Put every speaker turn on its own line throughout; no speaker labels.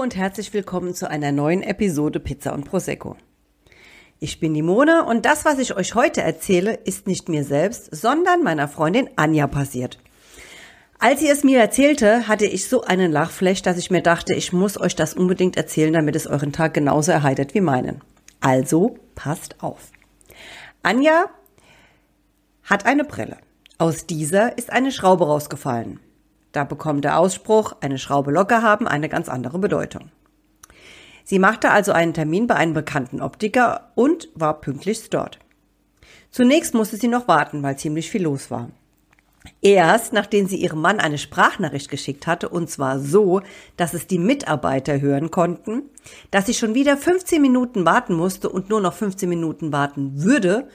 und herzlich willkommen zu einer neuen Episode Pizza und Prosecco. Ich bin die Mone und das, was ich euch heute erzähle, ist nicht mir selbst, sondern meiner Freundin Anja passiert. Als sie es mir erzählte, hatte ich so einen Lachflash, dass ich mir dachte, ich muss euch das unbedingt erzählen, damit es euren Tag genauso erheitert wie meinen. Also passt auf. Anja hat eine Brille. Aus dieser ist eine Schraube rausgefallen. Da bekommt der Ausspruch, eine Schraube locker haben, eine ganz andere Bedeutung. Sie machte also einen Termin bei einem bekannten Optiker und war pünktlichst dort. Zunächst musste sie noch warten, weil ziemlich viel los war. Erst nachdem sie ihrem Mann eine Sprachnachricht geschickt hatte, und zwar so, dass es die Mitarbeiter hören konnten, dass sie schon wieder 15 Minuten warten musste und nur noch 15 Minuten warten würde,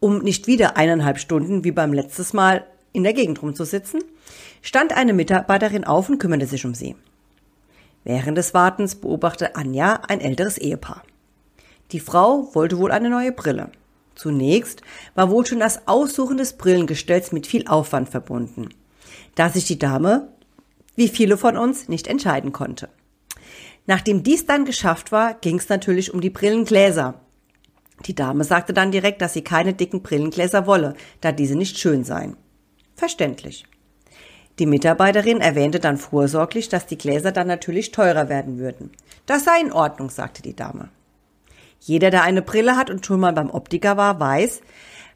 um nicht wieder eineinhalb Stunden wie beim letztes Mal in der Gegend rumzusitzen, stand eine Mitarbeiterin auf und kümmerte sich um sie. Während des Wartens beobachtete Anja ein älteres Ehepaar. Die Frau wollte wohl eine neue Brille. Zunächst war wohl schon das Aussuchen des Brillengestells mit viel Aufwand verbunden, da sich die Dame, wie viele von uns, nicht entscheiden konnte. Nachdem dies dann geschafft war, ging es natürlich um die Brillengläser. Die Dame sagte dann direkt, dass sie keine dicken Brillengläser wolle, da diese nicht schön seien. Verständlich. Die Mitarbeiterin erwähnte dann vorsorglich, dass die Gläser dann natürlich teurer werden würden. Das sei in Ordnung, sagte die Dame. Jeder, der eine Brille hat und schon mal beim Optiker war, weiß,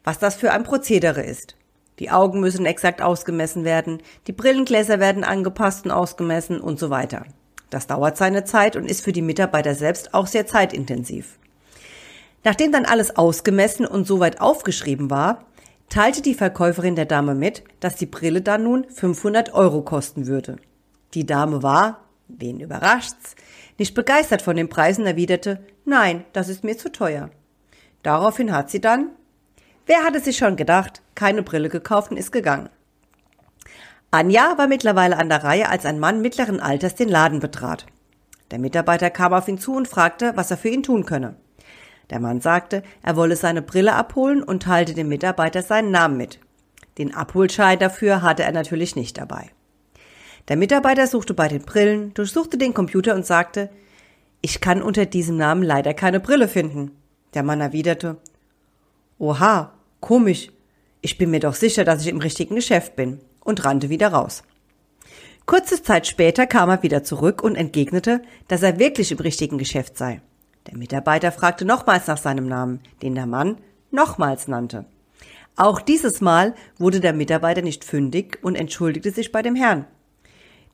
was das für ein Prozedere ist. Die Augen müssen exakt ausgemessen werden, die Brillengläser werden angepasst und ausgemessen und so weiter. Das dauert seine Zeit und ist für die Mitarbeiter selbst auch sehr zeitintensiv. Nachdem dann alles ausgemessen und soweit aufgeschrieben war, teilte die Verkäuferin der Dame mit, dass die Brille dann nun 500 Euro kosten würde. Die Dame war, wen überrascht's, nicht begeistert von den Preisen, erwiderte, nein, das ist mir zu teuer. Daraufhin hat sie dann, wer hatte sich schon gedacht, keine Brille gekauft und ist gegangen. Anja war mittlerweile an der Reihe, als ein Mann mittleren Alters den Laden betrat. Der Mitarbeiter kam auf ihn zu und fragte, was er für ihn tun könne. Der Mann sagte, er wolle seine Brille abholen und teilte dem Mitarbeiter seinen Namen mit. Den Abholschein dafür hatte er natürlich nicht dabei. Der Mitarbeiter suchte bei den Brillen, durchsuchte den Computer und sagte, ich kann unter diesem Namen leider keine Brille finden. Der Mann erwiderte, Oha, komisch, ich bin mir doch sicher, dass ich im richtigen Geschäft bin und rannte wieder raus. Kurze Zeit später kam er wieder zurück und entgegnete, dass er wirklich im richtigen Geschäft sei. Der Mitarbeiter fragte nochmals nach seinem Namen, den der Mann nochmals nannte. Auch dieses Mal wurde der Mitarbeiter nicht fündig und entschuldigte sich bei dem Herrn.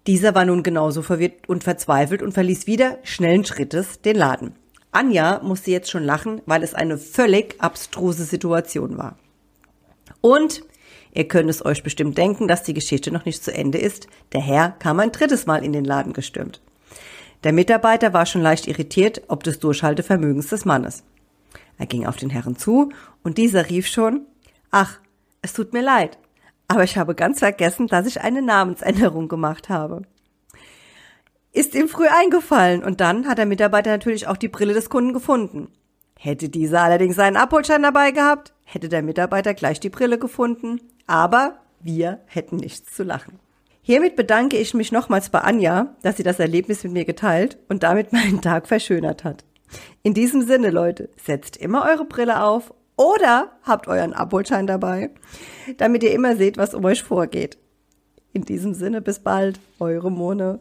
Dieser war nun genauso verwirrt und verzweifelt und verließ wieder schnellen Schrittes den Laden. Anja musste jetzt schon lachen, weil es eine völlig abstruse Situation war. Und ihr könnt es euch bestimmt denken, dass die Geschichte noch nicht zu Ende ist. Der Herr kam ein drittes Mal in den Laden gestürmt. Der Mitarbeiter war schon leicht irritiert ob des Durchhaltevermögens des Mannes. Er ging auf den Herrn zu und dieser rief schon, ach, es tut mir leid, aber ich habe ganz vergessen, dass ich eine Namensänderung gemacht habe. Ist ihm früh eingefallen und dann hat der Mitarbeiter natürlich auch die Brille des Kunden gefunden. Hätte dieser allerdings seinen Abholschein dabei gehabt, hätte der Mitarbeiter gleich die Brille gefunden, aber wir hätten nichts zu lachen. Hiermit bedanke ich mich nochmals bei Anja, dass sie das Erlebnis mit mir geteilt und damit meinen Tag verschönert hat. In diesem Sinne, Leute, setzt immer eure Brille auf oder habt euren Abholschein dabei, damit ihr immer seht, was um euch vorgeht. In diesem Sinne, bis bald, eure Mone.